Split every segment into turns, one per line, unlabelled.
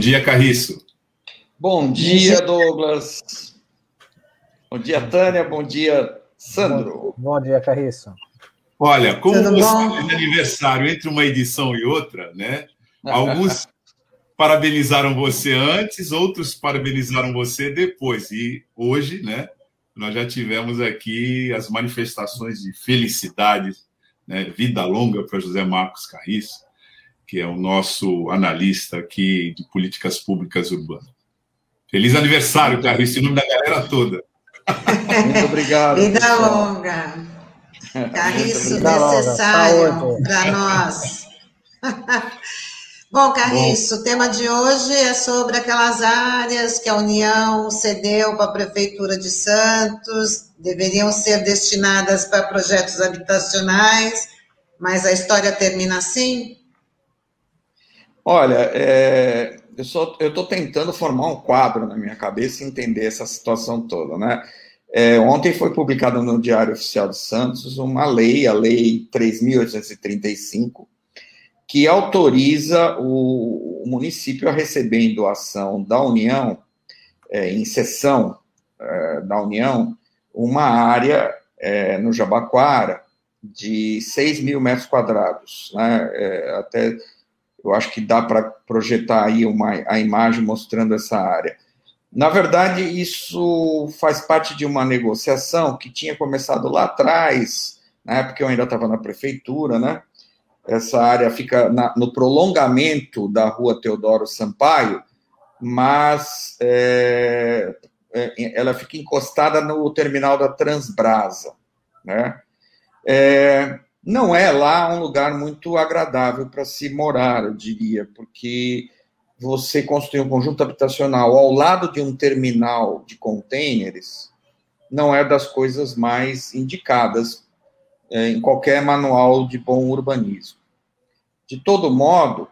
Bom dia, Carriço.
Bom dia, Douglas. Bom dia, Tânia. Bom dia, Sandro.
Bom, bom dia, Carriço.
Olha, como Tudo você bom? fez aniversário entre uma edição e outra, né? Alguns parabenizaram você antes, outros parabenizaram você depois. E hoje, né, nós já tivemos aqui as manifestações de felicidade, né, vida longa para José Marcos Carriço, que é o nosso analista aqui de políticas públicas urbanas. Feliz aniversário, Carriço, em nome da galera toda.
Muito obrigado.
Vida longa. Carriço necessário para nós. Bom, Carriço, o tema de hoje é sobre aquelas áreas que a União cedeu para a Prefeitura de Santos, deveriam ser destinadas para projetos habitacionais, mas a história termina assim?
Olha, é, eu estou tentando formar um quadro na minha cabeça e entender essa situação toda, né? É, ontem foi publicada no Diário Oficial de Santos uma lei, a Lei 3.835, que autoriza o, o, município a receber em doação da União, é, em sessão é, da União, uma área é, no Jabaquara de 6 mil metros quadrados. Né? É, até eu acho que dá para projetar aí uma, a imagem mostrando essa área. Na verdade, isso faz parte de uma negociação que tinha começado lá atrás, na época eu ainda estava na prefeitura, né? Essa área fica na, no prolongamento da rua Teodoro Sampaio, mas é, é, ela fica encostada no terminal da Transbrasa, né? É, não é lá um lugar muito agradável para se morar, eu diria, porque você construir um conjunto habitacional ao lado de um terminal de contêineres não é das coisas mais indicadas é, em qualquer manual de bom urbanismo. De todo modo,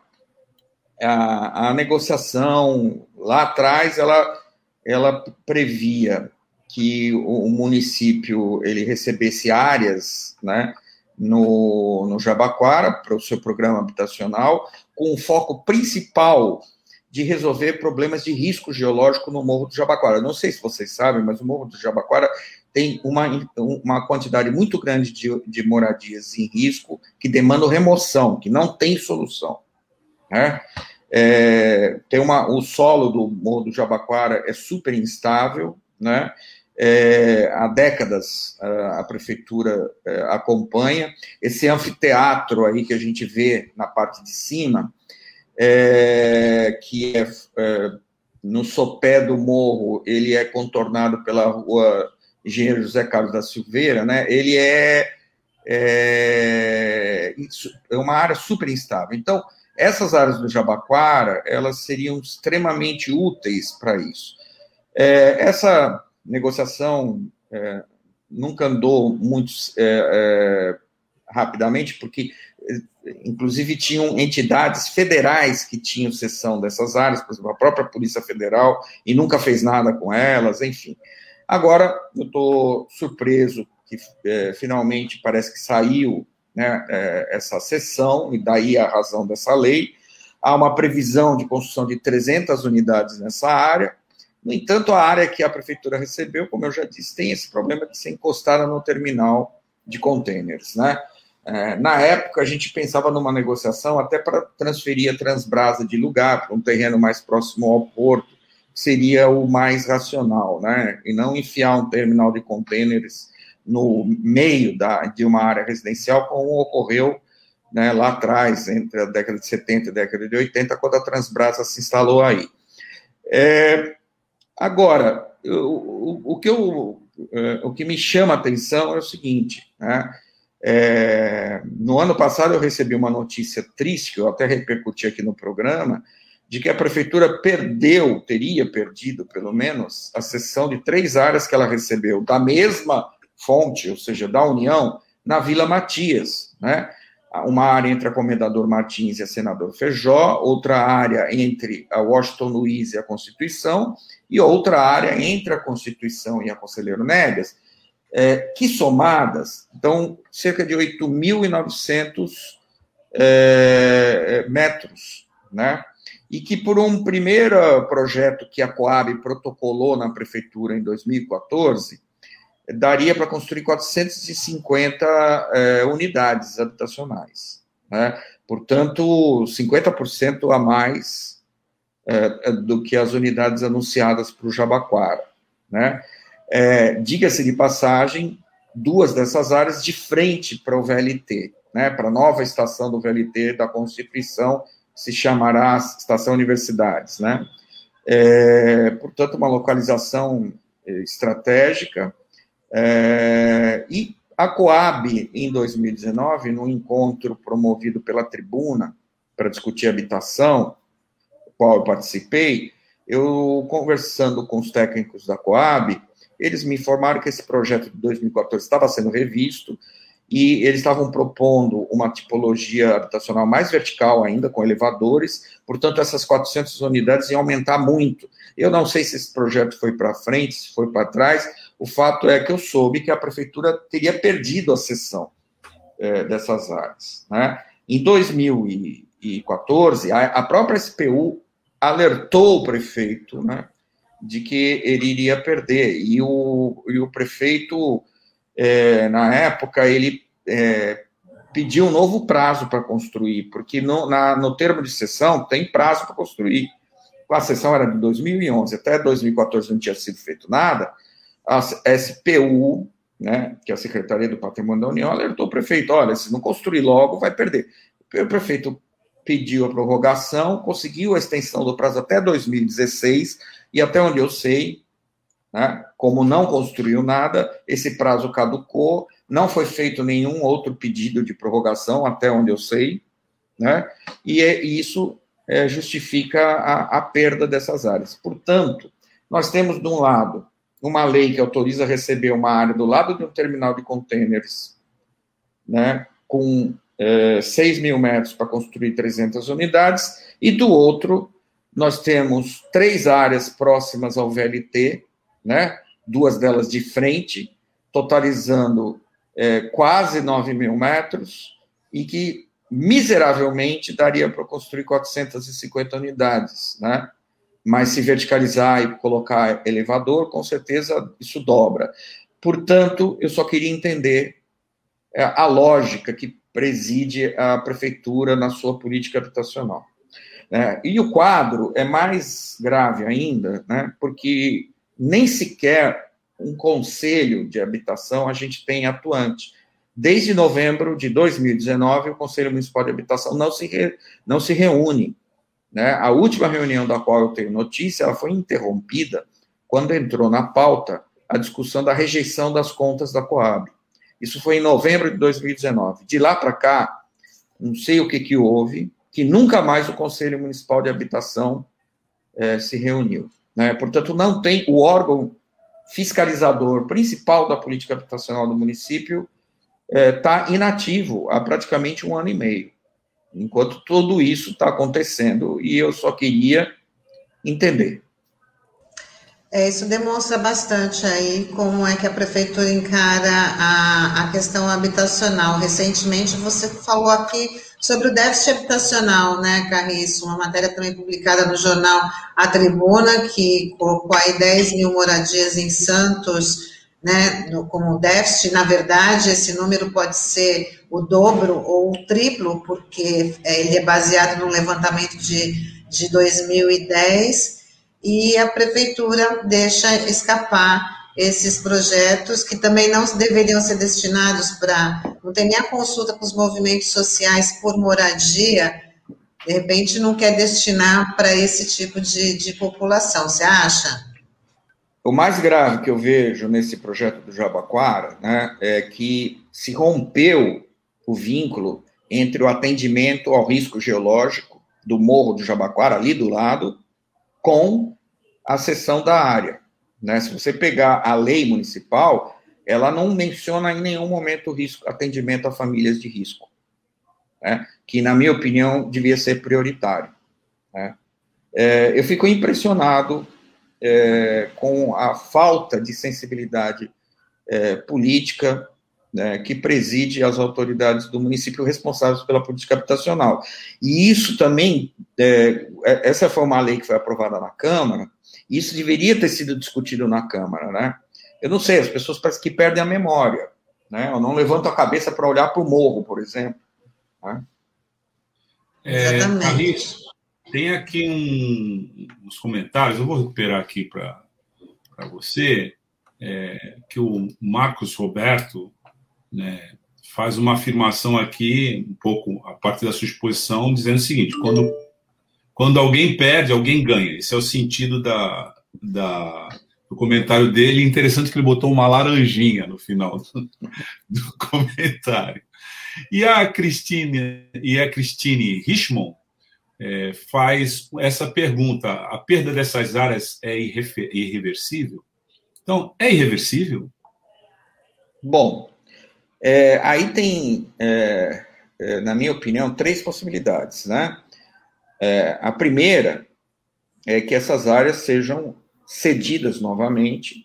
a, a negociação lá atrás ela, ela previa que o, o município ele recebesse áreas, né, no, no Jabaquara para o seu programa habitacional, com o foco principal de resolver problemas de risco geológico no Morro do Jabaquara. Não sei se vocês sabem, mas o Morro do Jabaquara tem uma, uma quantidade muito grande de, de moradias em risco que demandam remoção, que não tem solução. Né? É, tem uma, o solo do Morro do Jabaquara é super instável, né? É, há décadas a, prefeitura é, acompanha. Esse anfiteatro aí que a gente vê na parte de cima, é, que é, é, no sopé do morro, ele é contornado pela rua Engenheiro José Carlos da Silveira, né? Ele é, é, é uma área super instável. Então, essas áreas do Jabaquara, elas seriam extremamente úteis para isso. Essa negociação é, nunca andou muito é, é, rapidamente, porque, inclusive, tinham entidades federais que tinham sessão dessas áreas, por exemplo, a própria Polícia Federal, e nunca fez nada com elas, enfim. Agora, eu estou surpreso que é, finalmente parece que saiu né, é, essa sessão, e daí a razão dessa lei. Há uma previsão de construção de 300 unidades nessa área, no entanto, a área que a prefeitura recebeu, como eu já disse, tem esse problema de ser encostada no terminal de contêineres, né? É, na época, a gente pensava numa negociação até para transferir a Transbrasa de lugar para um terreno mais próximo ao porto, seria o mais racional, né? E não enfiar um terminal de contêineres no meio da, de uma área residencial, como ocorreu né, lá atrás, entre a década de 70 e a década de 80, quando a Transbrasa se instalou aí. É, Agora, o, o, que eu, é, o que me chama a atenção é o seguinte, né? É, no ano passado eu recebi uma notícia triste, que eu até repercuti aqui no programa, de que a prefeitura perdeu, teria perdido pelo menos, a cessão de três áreas que ela recebeu da mesma fonte, ou seja, da União, na Vila Matias, né? Uma área entre a Comendador Martins e a Senador Feijó, outra área entre a Washington Luiz e a Constituição, e outra área entre a Constituição e a Conselheiro Negas, é, que somadas dão cerca de 8.900 é, é, metros, né? e que, por um primeiro projeto que a Coab protocolou na prefeitura em 2014, daria para construir 450 é, unidades habitacionais. Né? Portanto, 50% a mais é, do que as unidades anunciadas para o Jabaquara. Né? É, Diga-se de passagem, duas dessas áreas de frente para o VLT, né? para a nova estação do VLT da Constituição, se chamará Estação Universidades. Né? É, portanto, uma localização estratégica é, e a Coab, em 2019, num encontro promovido pela Tribuna para discutir habitação, qual eu participei, eu conversando com os técnicos da Coab, eles me informaram que esse projeto de 2014 estava sendo revisto e eles estavam propondo uma tipologia habitacional mais vertical ainda, com elevadores, portanto, essas 400 unidades iam aumentar muito. Eu não sei se esse projeto foi para frente, se foi para trás, o fato é que eu soube que a prefeitura teria perdido a cessão é, dessas áreas. Né? Em 2014, a, a, própria SPU alertou o prefeito né, de que ele iria perder, e o, e o prefeito, é, na época, ele é, pediu um novo prazo para construir, porque no, na, no termo de sessão tem prazo para construir. A sessão era de 2011, até 2014 não tinha sido feito nada, a SPU, né, que é a Secretaria do Patrimônio da União, alertou o prefeito: olha, se não construir logo, vai perder. O prefeito pediu a prorrogação, conseguiu a extensão do prazo até 2016, e até onde eu sei, né, como não construiu nada, esse prazo caducou, não foi feito nenhum outro pedido de prorrogação, até onde eu sei, né, e, é, isso é, justifica a, a perda dessas áreas. Portanto, nós temos, de um lado, uma lei que autoriza receber uma área do lado de um terminal de contêineres, né, com é, 6 mil metros para construir 300 unidades, e do outro, nós temos três áreas próximas ao VLT, né, duas delas de frente, totalizando é, quase 9 mil metros, e que miseravelmente daria para construir 450 unidades, né? Mas se verticalizar e colocar elevador, com certeza isso dobra. Portanto, eu só queria entender é, a lógica que preside a prefeitura na sua política habitacional. É, e o quadro é mais grave ainda, né, porque nem sequer um conselho de habitação a gente tem atuante. Desde novembro de 2019, o Conselho Municipal de Habitação não se, re, não se reúne né? A última reunião da qual eu tenho notícia, ela foi interrompida quando entrou na pauta a discussão da rejeição das contas da Coab. Isso foi em novembro de 2019. De lá para cá, não sei o que, que houve, que nunca mais o Conselho Municipal de Habitação eh, se reuniu. Né? Portanto, não tem o órgão fiscalizador principal da política habitacional do município está eh, inativo há praticamente um ano e meio enquanto tudo isso está acontecendo e eu só queria entender.
É, isso demonstra bastante aí como é que a prefeitura encara a, a questão habitacional. Recentemente você falou aqui sobre o déficit habitacional, né, Carriço? Uma matéria também publicada no jornal A Tribuna, que colocou aí 10 mil moradias em Santos né, como déficit, na verdade, esse número pode ser o dobro ou o triplo, porque é, ele é baseado no levantamento de, de 2010, e a prefeitura deixa escapar esses projetos que também não deveriam ser destinados para. Não tem nem a consulta com os movimentos sociais por moradia, de repente não quer destinar para esse tipo de, de população, você acha?
O mais grave que eu vejo nesse projeto do Jabaquara né, é que se rompeu o vínculo entre o atendimento ao risco geológico do Morro do Jabaquara, ali do lado, com a cessão da área. Né? Se você pegar a lei municipal, ela não menciona em nenhum momento o risco, atendimento a famílias de risco, né? que, na minha opinião, devia ser prioritário. Né? É, eu fico impressionado é, com a falta de sensibilidade é, política né, que preside as autoridades do município responsáveis pela política habitacional. E isso também, é, é essa foi uma lei que foi aprovada na Câmara, e isso deveria ter sido discutido na Câmara, né? Eu não sei, as pessoas parecem que perdem a memória, né? Eu não levanto a cabeça para olhar para o morro, por exemplo. Né?
É, tem aqui um, uns comentários, eu vou recuperar aqui para você, é, que o Marcos Roberto né, faz uma afirmação aqui, um pouco a partir da sua exposição, dizendo o seguinte: quando, quando alguém perde, alguém ganha. Esse é o sentido da, da, do comentário dele. Interessante que ele botou uma laranjinha no final do, do comentário. E a Cristine, e a Christine Richmond é, faz essa pergunta: a perda dessas áreas é irreversível? Então, é irreversível?
Bom, é, aí tem, é, é, na minha opinião, três possibilidades, né? É, a primeira é que essas áreas sejam cedidas novamente,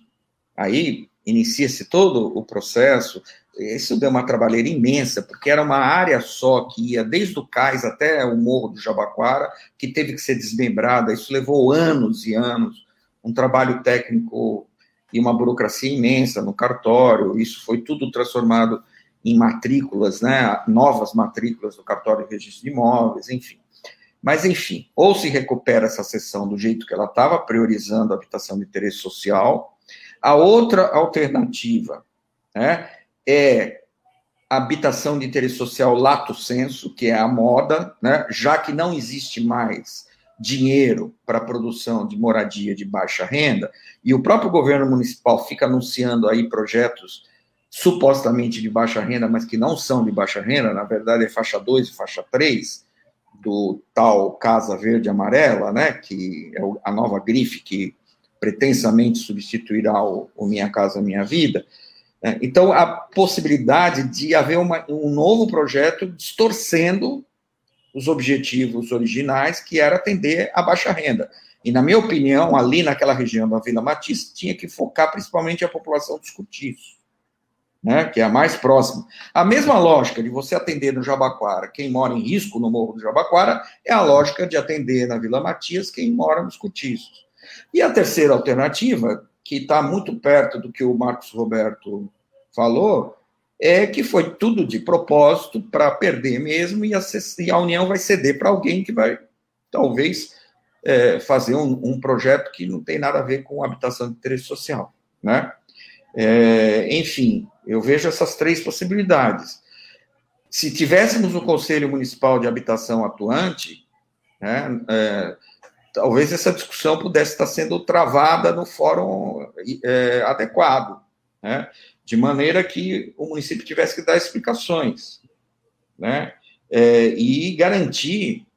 aí inicia-se todo o processo. Isso deu uma trabalheira imensa, porque era uma área só que ia desde o cais até o Morro do Jabaquara, que teve que ser desmembrada. Isso levou anos e anos, um trabalho técnico e uma burocracia imensa no cartório. Isso foi tudo transformado em matrículas, né, novas matrículas do cartório de registro de imóveis, enfim. Mas, enfim, ou se recupera essa sessão do jeito que ela estava, priorizando a habitação de interesse social. A outra alternativa né, é habitação de interesse social lato senso, que é a moda, né, já que não existe mais dinheiro para a produção de moradia de baixa renda, e o próprio governo municipal fica anunciando aí projetos supostamente de baixa renda, mas que não são de baixa renda, na verdade é faixa 2 e faixa 3, do tal Casa Verde Amarela, né, que é a nova grife que pretensamente substituirá o, o Minha Casa Minha Vida. Né. Então, a possibilidade de haver uma, um novo projeto distorcendo os objetivos originais, que era atender a baixa renda. E, na minha opinião, ali naquela região da Vila Matista, tinha que focar principalmente a população dos cortiços, né, que é a mais próxima. A mesma lógica de você atender no Jabaquara quem mora em risco no Morro do Jabaquara é a lógica de atender na Vila Matias quem mora nos cortiços. E a terceira alternativa, que está muito perto do que o Marcos Roberto falou, é que foi tudo de propósito para perder mesmo e a, e a, União vai ceder para alguém que vai, talvez, é, fazer um, um, projeto que não tem nada a ver com habitação de interesse social, né? É, enfim, eu vejo essas três possibilidades. Se tivéssemos um Conselho Municipal de Habitação atuante, né, é, talvez essa discussão pudesse estar sendo travada no fórum é, adequado, né? de maneira que o município tivesse que dar explicações, né? É, e garantir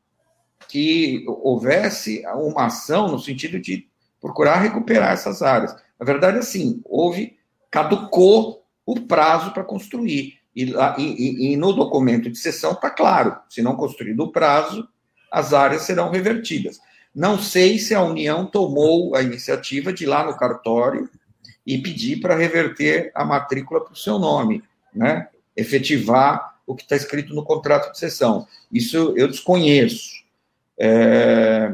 que houvesse uma ação no sentido de procurar recuperar essas áreas. Na verdade, assim, houve, caducou o prazo para construir. E, e, e, no documento de sessão está claro: se não construído o prazo, as áreas serão revertidas. Não sei se a União tomou a iniciativa de ir lá no cartório e pedir para reverter a matrícula para o seu nome, né? efetivar o que está escrito no contrato de cessão. Isso eu desconheço. É,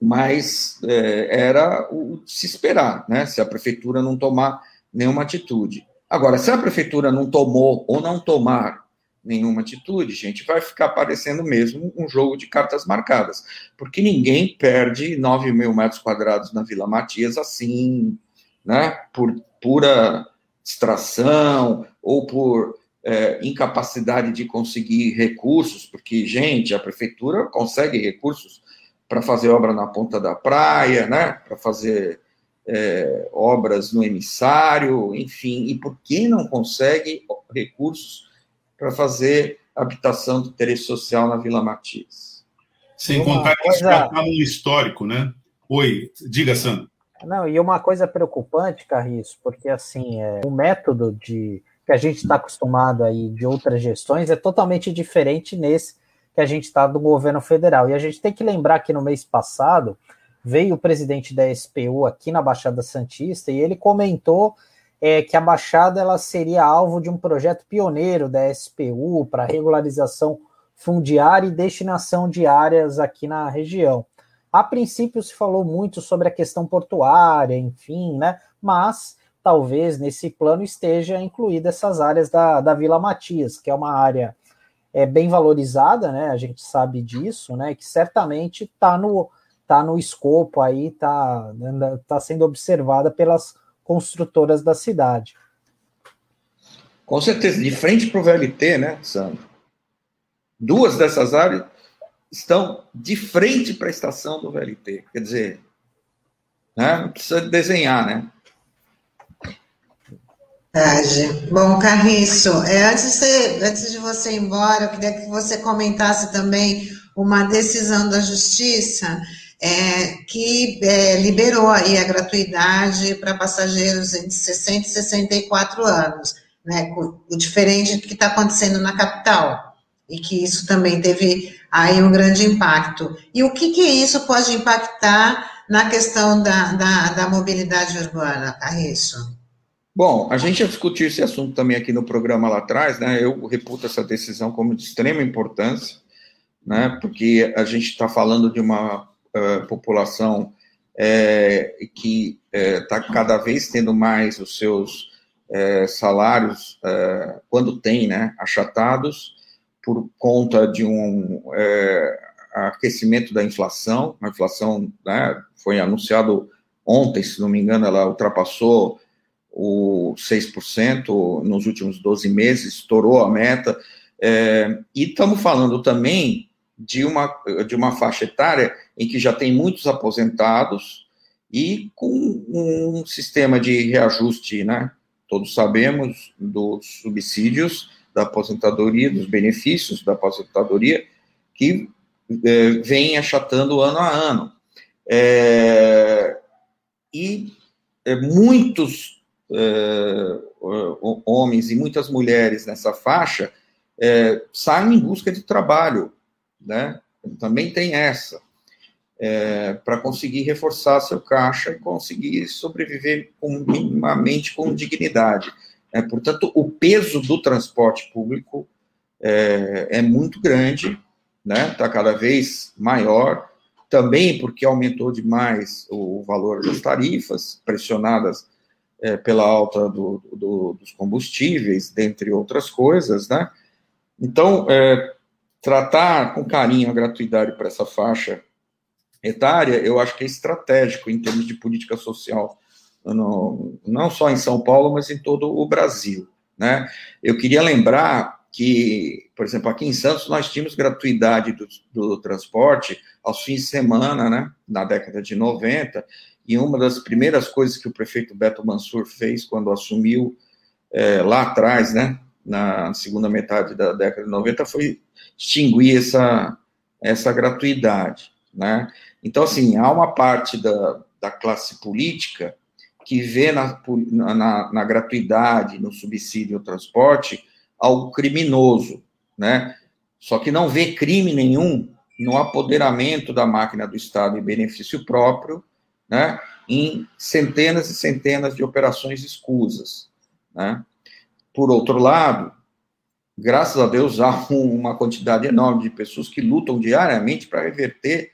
mas é, era o de se esperar, né? se a prefeitura não tomar nenhuma atitude. Agora, se a prefeitura não tomou ou não tomar nenhuma atitude, gente, vai ficar parecendo mesmo um jogo de cartas marcadas, porque ninguém perde 9 mil metros quadrados na Vila Matias assim, né, por pura distração ou por é, incapacidade de conseguir recursos, porque, gente, a prefeitura consegue recursos para fazer obra na ponta da praia, né, para fazer é, obras no emissário, enfim, e por que não consegue recursos para fazer habitação de interesse social na Vila Matias?
Sem contar que isso já está no histórico, né? Oi, diga, Sandro.
Não, e uma coisa preocupante, Carriço, porque assim, é, o método de que a gente está acostumado aí de outras gestões é totalmente diferente nesse que a gente está do governo federal. E a gente tem que lembrar que no mês passado veio o presidente da SPU aqui na Baixada Santista e ele comentou é que a Baixada ela seria alvo de um projeto pioneiro da SPU para regularização fundiária e destinação de áreas aqui na região. A princípio se falou muito sobre a questão portuária, enfim, né? Mas talvez nesse plano esteja incluída essas áreas da, da Vila Matias, que é uma área é, bem valorizada, né? A gente sabe disso, né? Que certamente está no, tá no escopo aí, está tá sendo observada pelas construtoras da cidade.
Com certeza, de frente para o VLT, né, Sandro? Duas dessas áreas estão de frente para a estação do VLT. Quer dizer, né? não precisa desenhar, né?
Bom, Carriço, é, antes, de, antes de você ir embora, eu queria que você comentasse também uma decisão da Justiça é, que é, liberou aí a gratuidade para passageiros entre 60 e 64 anos, né, o diferente do que está acontecendo na capital, e que isso também teve aí um grande impacto. E o que, que isso pode impactar na questão da, da, da mobilidade urbana, Carriço?
Bom, a gente já discutiu esse assunto também aqui no programa lá atrás, né? Eu reputo essa decisão como de extrema importância, né? Porque a gente está falando de uma uh, população é, que está é, cada vez tendo mais os seus é, salários, quando tem, né? Achatados por conta de um aquecimento da inflação. A inflação, né? Foi anunciado ontem, se não me engano, ela ultrapassou o 6% nos últimos 12 meses, estourou a meta. É, e estamos falando também de uma, de uma faixa etária em que já tem muitos aposentados e com um sistema de reajuste, né? Todos sabemos dos subsídios da aposentadoria, dos benefícios da aposentadoria, que é, vem achatando ano a ano. É, e é, muitos é, homens e muitas mulheres nessa faixa é, saem em busca de trabalho, né? Também tem essa, é, para conseguir reforçar seu caixa e conseguir sobreviver com, minimamente com dignidade. É, portanto, o peso do transporte público é, é muito grande, né? Está cada vez maior, também porque aumentou demais o valor das tarifas, pressionadas é, pela alta do, do, dos combustíveis, dentre outras coisas, né? Então, é, tratar com carinho a gratuidade para essa faixa etária, eu acho que é estratégico em termos de política social, no, não só em São Paulo, mas em todo o Brasil, né? Eu queria lembrar que, por exemplo, aqui em Santos nós tínhamos gratuidade do, do transporte aos fins de semana, né? Na década de 90, e uma das primeiras coisas que o prefeito Beto Mansur fez quando assumiu é, lá atrás, né, na segunda metade da década de 90, foi extinguir essa, essa gratuidade. Né? Então, assim, há uma parte da, da classe política que vê na, na, na gratuidade, no subsídio ao transporte, algo criminoso, né? Só que não vê crime nenhum no apoderamento da máquina do Estado em benefício próprio né, em centenas e centenas de operações escusas. Né. Por outro lado, graças a Deus, há uma quantidade enorme de pessoas que lutam diariamente para reverter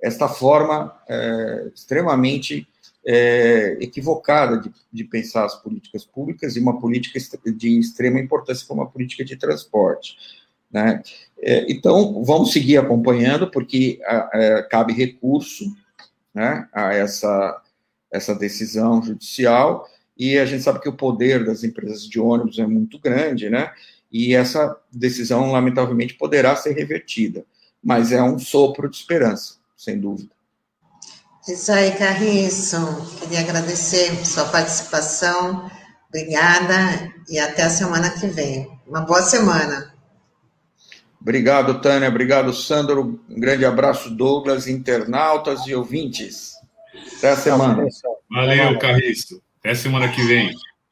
esta forma é, extremamente é, equivocada de, de, pensar as políticas públicas e uma política de extrema importância como a política de transporte. Né? É, então, vamos seguir acompanhando, porque a, a, cabe recurso né, a essa, essa decisão judicial, e a gente sabe que o poder das empresas de ônibus é muito grande, né, e essa decisão, lamentavelmente, poderá ser revertida, mas é um sopro de esperança, sem dúvida.
Isso aí, Carriço. Queria agradecer sua participação. Obrigada e até a semana que vem. Uma boa semana.
Obrigado, Tânia. Obrigado, Sandro. Um grande abraço, Douglas, internautas e ouvintes. Até a semana.
Valeu, Carriço. Até semana que vem.